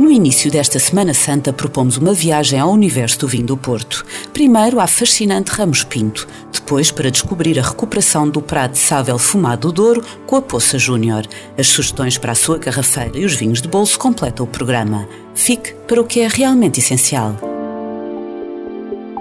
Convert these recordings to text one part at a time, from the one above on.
No início desta Semana Santa propomos uma viagem ao universo do vinho do Porto. Primeiro à fascinante Ramos Pinto, depois para descobrir a recuperação do Prado de Sável Fumado do Douro com a Poça Júnior. As sugestões para a sua garrafeira e os vinhos de bolso completam o programa. Fique para o que é realmente essencial.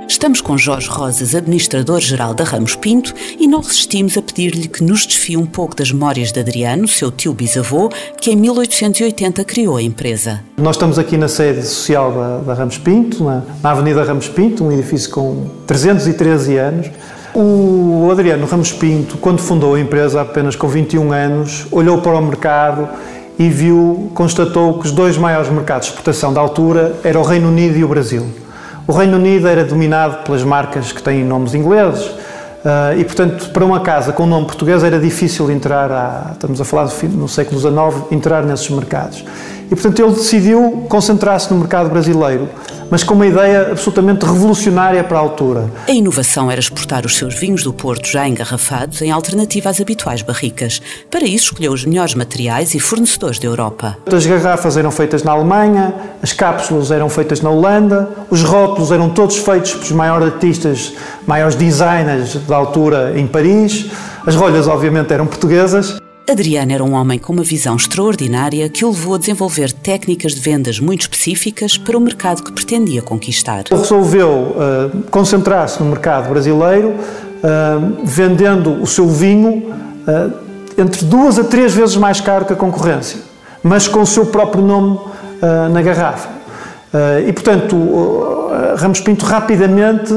Estamos com Jorge Rosas, administrador-geral da Ramos Pinto, e não resistimos a pedir-lhe que nos desfie um pouco das memórias de Adriano, seu tio bisavô, que em 1880 criou a empresa. Nós estamos aqui na sede social da, da Ramos Pinto, na, na, Avenida Ramos Pinto, um edifício com 313 anos. O Adriano Ramos Pinto, quando fundou a empresa, apenas com 21 anos, olhou para o mercado e viu, constatou que os dois maiores mercados de exportação da altura eram o Reino Unido e o Brasil. O Reino Unido era dominado pelas marcas que têm nomes ingleses uh, e, portanto, para uma casa com nome português era difícil entrar, à, estamos a falar no século XIX, entrar nesses mercados. E, portanto, ele decidiu concentrar-se no mercado brasileiro, mas com uma ideia absolutamente revolucionária para a altura. A inovação era exportar os seus vinhos do Porto já engarrafados em alternativa às habituais barricas. Para isso, escolheu os melhores materiais e fornecedores da Europa. As garrafas eram feitas na Alemanha, as cápsulas eram feitas na Holanda, os rótulos eram todos feitos pelos maiores artistas, maiores designers da altura em Paris, as rolhas, obviamente, eram portuguesas. Adriano era um homem com uma visão extraordinária que o levou a desenvolver técnicas de vendas muito específicas para o mercado que pretendia conquistar. Resolveu uh, concentrar-se no mercado brasileiro, uh, vendendo o seu vinho uh, entre duas a três vezes mais caro que a concorrência, mas com o seu próprio nome na garrafa. e, portanto, Ramos Pinto rapidamente,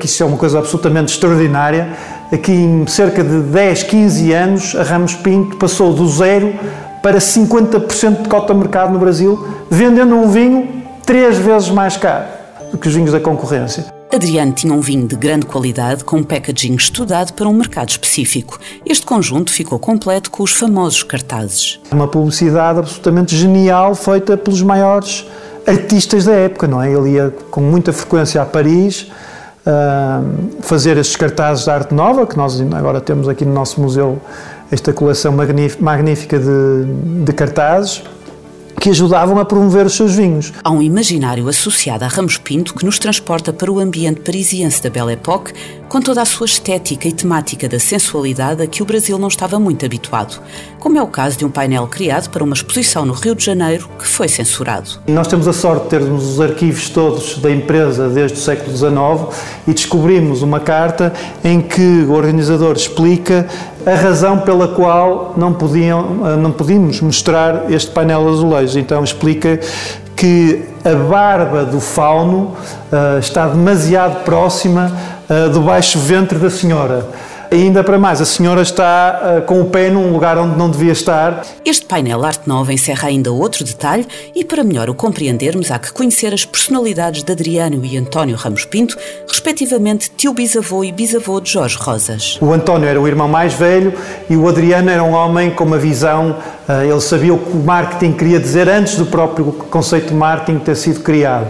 que isso é uma coisa absolutamente extraordinária, aqui em cerca de 10, 15 anos, a Ramos Pinto passou do zero para 50% de cota de mercado no Brasil, vendendo um vinho três vezes mais caro do que os vinhos da concorrência. Adriano tinha um vinho de grande qualidade com um packaging estudado para um mercado específico. Este conjunto ficou completo com os famosos cartazes. Uma publicidade absolutamente genial feita pelos maiores artistas da época, não é? Ele ia com muita frequência a Paris, fazer estes cartazes de arte nova, que nós agora temos aqui no nosso museu esta coleção magnífica de, de cartazes que ajudavam a promover os seus vinhos. Há um imaginário associado a Ramos Pinto que nos transporta para o ambiente parisiense da Belle Époque, com toda a sua estética e temática da sensualidade a que o Brasil não estava muito habituado, como é o caso de um painel criado para uma exposição no Rio de Janeiro que foi censurado. Nós temos a sorte de termos os arquivos todos da empresa desde o século XIX e descobrimos uma carta em que o organizador explica a razão pela qual não, podiam, não podíamos mostrar este painel azulejo. Então explica que a barba do fauno uh, está demasiado próxima uh, do baixo ventre da senhora. Ainda para mais, a senhora está uh, com o pé num lugar onde não devia estar. Este painel Arte Nova encerra ainda outro detalhe e para melhor o compreendermos há que conhecer as personalidades de Adriano e António Ramos Pinto, respectivamente tio bisavô e bisavô de Jorge Rosas. O António era o irmão mais velho e o Adriano era um homem com uma visão, uh, ele sabia o que o marketing queria dizer antes do próprio conceito de marketing ter sido criado.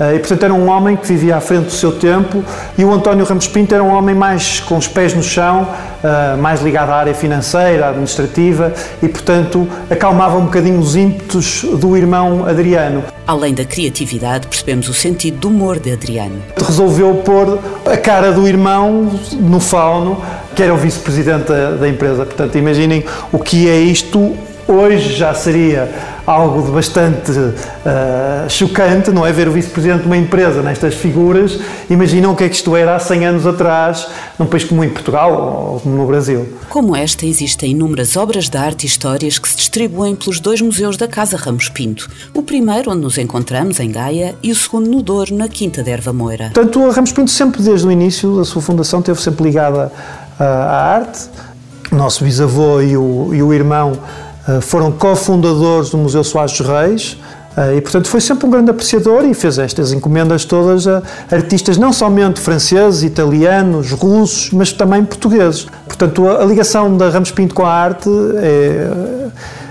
Eh, e, portanto, era um homem que vivia à frente do seu tempo e o António Ramos Pinto era um homem mais com os pés no chão, eh, mais ligado à área financeira, administrativa e, portanto, acalmava um bocadinho os ímpetos do irmão Adriano. Além da criatividade, percebemos o sentido do humor de Adriano. Resolveu pôr a cara do irmão no fauno, que era o vice-presidente da, da empresa. Portanto, imaginem o que é isto hoje já seria algo de bastante uh, chocante, não é? Ver o vice-presidente de uma empresa nestas figuras. Imaginam o que é que isto era há 100 anos atrás, num país como em Portugal ou no Brasil. Como esta, existem inúmeras obras de arte e histórias que se distribuem pelos dois museus da Casa Ramos Pinto. O primeiro, onde nos encontramos, em Gaia, e o segundo no Douro, na Quinta de Erva Moura. Portanto, a Ramos Pinto sempre, desde o início da sua fundação, esteve sempre ligada uh, à arte. O nosso bisavô e o, e o irmão foram cofundadores do Museu Soares dos Reis, Uh, e, portanto, foi sempre um grande apreciador e fez estas encomendas todas a artistas não somente franceses, italianos, russos, mas também portugueses. Portanto, a ligação da Ramos Pinto com a arte é,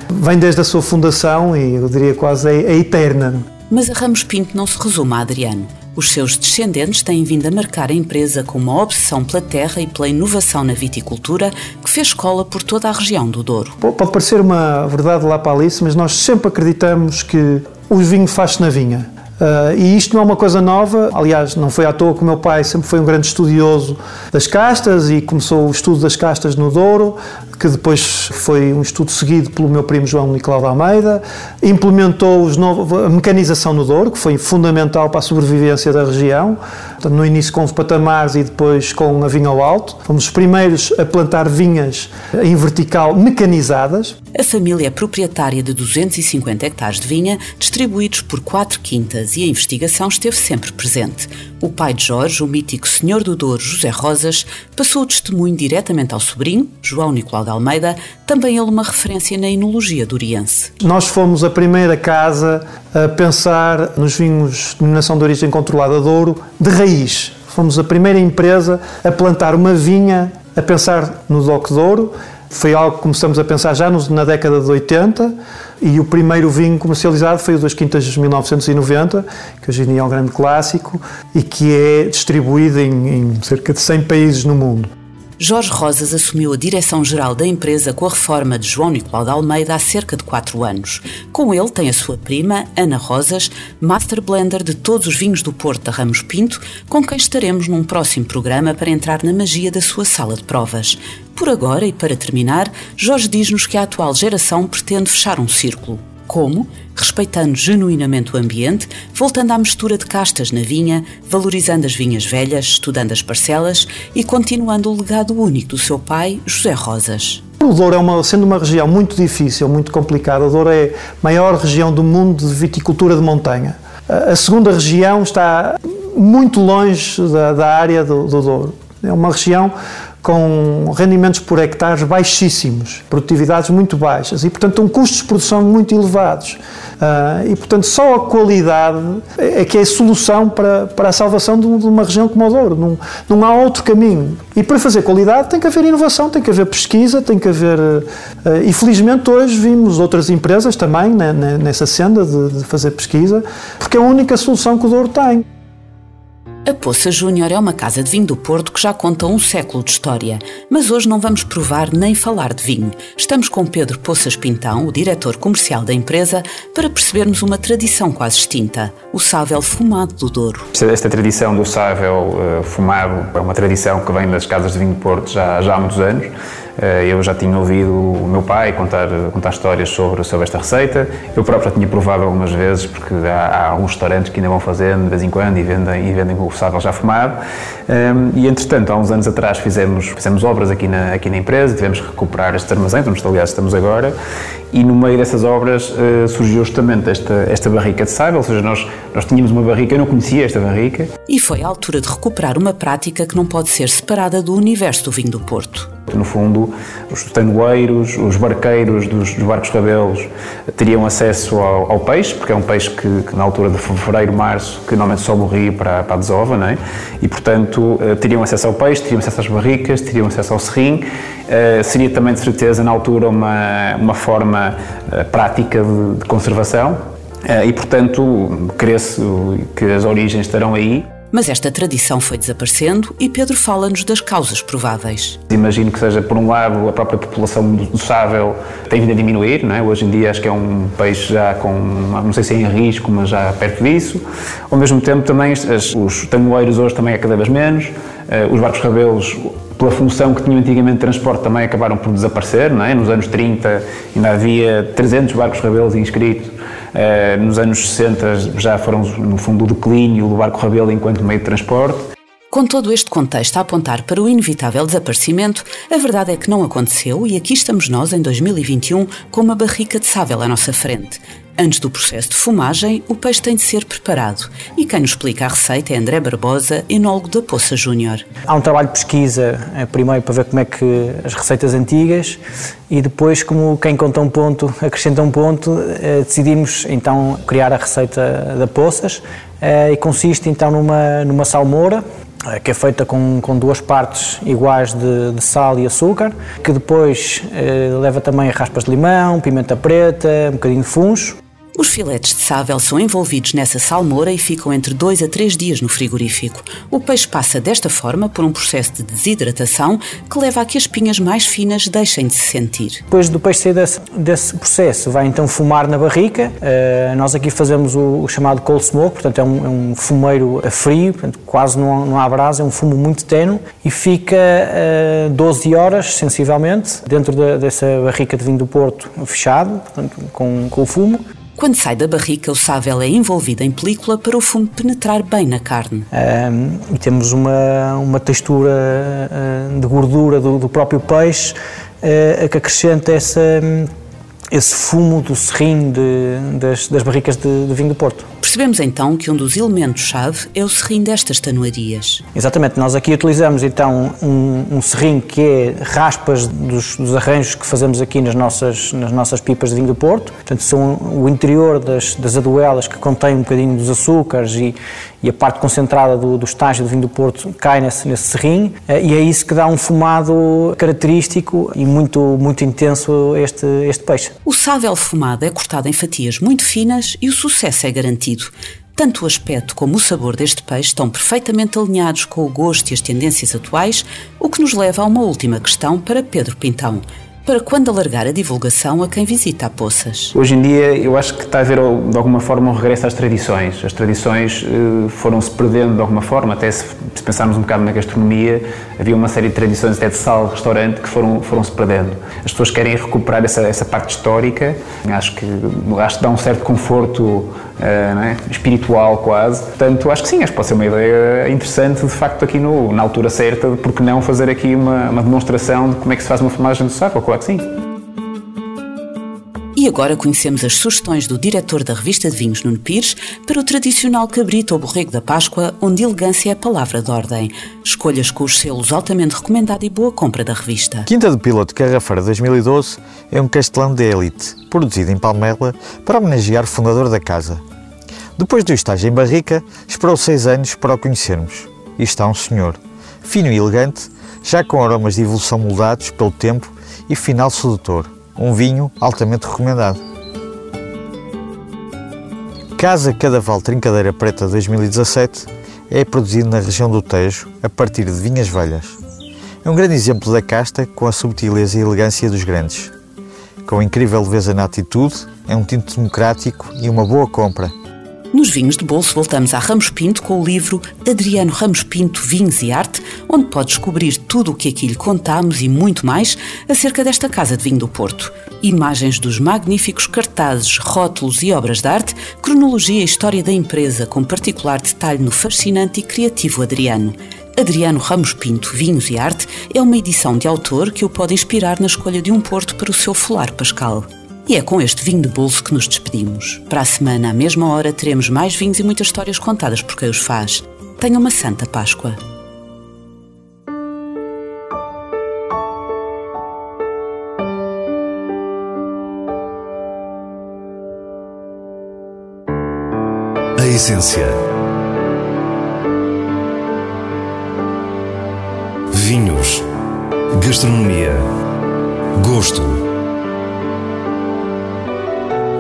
vem desde a sua fundação e eu diria quase é, é eterna. Mas a Ramos Pinto não se resume a Adriano. Os seus descendentes têm vindo a marcar a empresa com uma obsessão pela terra e pela inovação na viticultura que fez escola por toda a região do Douro. Pode parecer uma verdade lá para Alice, mas nós sempre acreditamos que o vinho faz-se na vinha. Uh, e isto não é uma coisa nova, aliás, não foi à toa que o meu pai sempre foi um grande estudioso das castas e começou o estudo das castas no Douro, que depois foi um estudo seguido pelo meu primo João Nicolau de Almeida, implementou os novos, a mecanização no Douro, que foi fundamental para a sobrevivência da região, no início com os patamares e depois com a vinha ao alto. Fomos os primeiros a plantar vinhas em vertical mecanizadas. A família é proprietária de 250 hectares de vinha, distribuídos por quatro quintas, e a investigação esteve sempre presente. O pai de Jorge, o mítico senhor do Douro, José Rosas, passou o testemunho diretamente ao sobrinho, João Nicolau de Almeida, também ele uma referência na enologia duriense. Nós fomos a primeira casa a pensar nos vinhos de denominação de origem controlada de ouro de raiz. Fomos a primeira empresa a plantar uma vinha, a pensar no DOC de ouro. Foi algo que começamos a pensar já na década de 80 e o primeiro vinho comercializado foi o das Quintas de 1990, que hoje em dia é um grande clássico e que é distribuído em, em cerca de 100 países no mundo. Jorge Rosas assumiu a direção-geral da empresa com a reforma de João Nicolau de Almeida há cerca de quatro anos. Com ele tem a sua prima, Ana Rosas, master blender de todos os vinhos do Porto da Ramos Pinto, com quem estaremos num próximo programa para entrar na magia da sua sala de provas. Por agora e para terminar, Jorge diz-nos que a atual geração pretende fechar um círculo. Como? Respeitando genuinamente o ambiente, voltando à mistura de castas na vinha, valorizando as vinhas velhas, estudando as parcelas e continuando o legado único do seu pai, José Rosas. O Douro, é uma, sendo uma região muito difícil, muito complicada, o Douro é a maior região do mundo de viticultura de montanha. A segunda região está muito longe da, da área do, do Douro. É uma região com rendimentos por hectares baixíssimos, produtividades muito baixas e, portanto, um custos de produção muito elevados. Uh, e, portanto, só a qualidade é que é a solução para, para a salvação de, uma região como o Douro. Não, não há outro caminho. E para fazer qualidade tem que haver inovação, tem que haver pesquisa, tem que haver. Uh, e felizmente hoje vimos outras empresas também né, nessa senda de, de fazer pesquisa, porque é a única solução que o Douro tem. A Poça Júnior é uma casa de vinho do Porto que já conta um século de história, mas hoje não vamos provar nem falar de vinho. Estamos com Pedro Poças Pintão, o diretor comercial da empresa, para percebermos uma tradição quase extinta, o sável fumado do Douro. Esta tradição do sável uh, fumado é uma tradição que vem das casas de vinho do Porto já, já há muitos anos. Eh, eu já tinha ouvido o meu pai contar, contar histórias sobre, sobre esta receita. Eu próprio já tinha provado algumas vezes, porque há, há alguns restaurantes que ainda vão fazendo de vez em quando e vendem, e vendem o sábado já fumado. Um, ehm, e entretanto, há uns anos atrás fizemos, fizemos obras aqui na, aqui na empresa, tivemos que recuperar estes armazéns, onde aliás estamos agora, e no meio dessas obras uh, surgiu justamente esta, esta barrica de sábio, ou seja, nós, nós tínhamos uma barrica, eu não conhecia esta barrica. E foi a altura de recuperar uma prática que não pode ser separada do universo do vinho do Porto. No fundo, os tanoeiros, os barqueiros dos, dos barcos rabelos teriam acesso ao, ao, peixe, porque é um peixe que, que, na altura de fevereiro, março, que normalmente o rio para, para a desova, não é? e portanto uh, teriam acesso ao peixe, teriam acesso às barricas, teriam acesso ao serrim. Uh, seria também de certeza na altura uma, uma forma uh, prática de, de conservação e portanto crê-se que as origens estarão aí. Mas esta tradição foi desaparecendo e Pedro fala-nos das causas prováveis. Imagino que seja, por um lado, a própria população do sável tem vindo a diminuir, não é? hoje em dia acho que é um peixe já com, não sei se é em risco, mas já perto disso. Ao mesmo tempo também as, os tangoeiros hoje também é cada vez menos, uh, os barcos rabelos pela função que tinham antigamente de transporte também acabaram por desaparecer, não é? Nos anos 30 ainda havia 300 barcos rabelos inscritos nos anos 60 já foram, no fundo, o declínio do barco Rabelo enquanto meio de transporte. Com todo este contexto a apontar para o inevitável desaparecimento, a verdade é que não aconteceu e aqui estamos nós, em 2021, com uma barrica de sável à nossa frente. Antes do processo de fumagem, o peixe tem de ser preparado. E quem nos explica a receita é André Barbosa, enólogo da Poça Júnior. Há um trabalho de pesquisa, eh, primeiro para ver como é que as receitas antigas e depois, como quem conta um ponto acrescenta um ponto, eh, decidimos então criar a receita da Poças eh, e consiste então numa, numa salmoura que é feita com, com duas partes iguais de, de sal e açúcar, que depois eh, leva também raspas de limão, pimenta preta, um bocadinho de funcho os filetes de sável são envolvidos nessa salmoura e ficam entre 2 a 3 dias no frigorífico. O peixe passa desta forma por um processo de desidratação que leva a que as pinhas mais finas deixem de se sentir. Depois do peixe sair desse, desse processo, vai então fumar na barrica. Uh, nós aqui fazemos o, o, chamado cold smoke, portanto é um, é um fumeiro a frio, portanto, quase não, não há brasa, é um fumo muito tenue e fica uh, eh, 12 horas, sensivelmente, dentro de, dessa barrica de vinho do Porto fechado, portanto, com, com o fumo. Quando sai da barrica, o sável é envolvido em película para o fumo penetrar bem na carne. Um, e temos uma, uma textura uh, de gordura do, do próprio peixe uh, que acrescenta essa esse fumo do serrim de, das, das, barricas de, de, vinho do Porto. Percebemos então que um dos elementos-chave é o serrim destas tanuarias. Exatamente, nós aqui utilizamos então um, um serrim que é raspas dos, dos, arranjos que fazemos aqui nas nossas, nas nossas pipas de vinho do Porto. Portanto, são o interior das, das aduelas que contém um bocadinho dos açúcares e, e a parte concentrada do, do estágio do vinho do Porto cai nesse, nesse serrim eh, e é isso que dá um fumado característico e muito, muito intenso este, este peixe. O sável fumado é cortado em fatias muito finas e o sucesso é garantido. Tanto o aspecto como o sabor deste peixe estão perfeitamente alinhados com o gosto e as tendências atuais, o que nos leva a uma última questão para Pedro Pintão para quando alargar a divulgação a quem visita a Poças? Hoje em dia eu acho que está a haver de alguma forma um regresso às tradições. As tradições eh, foram-se perdendo de alguma forma, até se, pensarmos um bocado na gastronomia, havia uma série de tradições até de sal, restaurante, que foram, foram-se perdendo. As pessoas querem recuperar essa, essa parte histórica, acho que, acho que dá um certo conforto é, espiritual quase. Portanto, acho que sim, acho que pode ser uma ideia interessante, de facto, aqui no, na altura certa, porque não fazer aqui uma, uma demonstração de como é que se faz uma filmagem do saco, claro que sim. E agora conhecemos as sugestões do diretor da revista de vinhos, Nuno Pires, para o tradicional cabrito ou borrego da Páscoa, onde elegância é a palavra de ordem. Escolhas com os selos altamente recomendado e boa compra da revista. Quinta do Piloto Carrafeira 2012 é um castelão de élite, produzido em Palmela para homenagear o fundador da casa. Depois do estágio em Barrica, esperou seis anos para o conhecermos. E está um senhor, fino e elegante, já com aromas de evolução moldados pelo tempo e final sedutor um vinho altamente recomendado. Casa Cadaval Trincadeira Preta 2017 é produzido na região do Tejo a partir de vinhas velhas. É um grande exemplo da casta com a subtileza e elegância dos grandes. Com incrível leveza na atitude, é um tinto democrático e uma boa compra nos Vinhos de Bolso voltamos a Ramos Pinto com o livro Adriano Ramos Pinto Vinhos e Arte, onde pode descobrir tudo o que aqui lhe contamos e muito mais acerca desta Casa de Vinho do Porto. Imagens dos magníficos cartazes, rótulos e obras de arte, cronologia e história da empresa, com particular detalhe no fascinante e criativo Adriano. Adriano Ramos Pinto Vinhos e Arte é uma edição de autor que o pode inspirar na escolha de um porto para o seu folar pascal. E é com este vinho de bolso que nos despedimos. Para a semana, à mesma hora, teremos mais vinhos e muitas histórias contadas por quem os faz. Tenha uma Santa Páscoa. A essência. Vinhos. Gastronomia. Gosto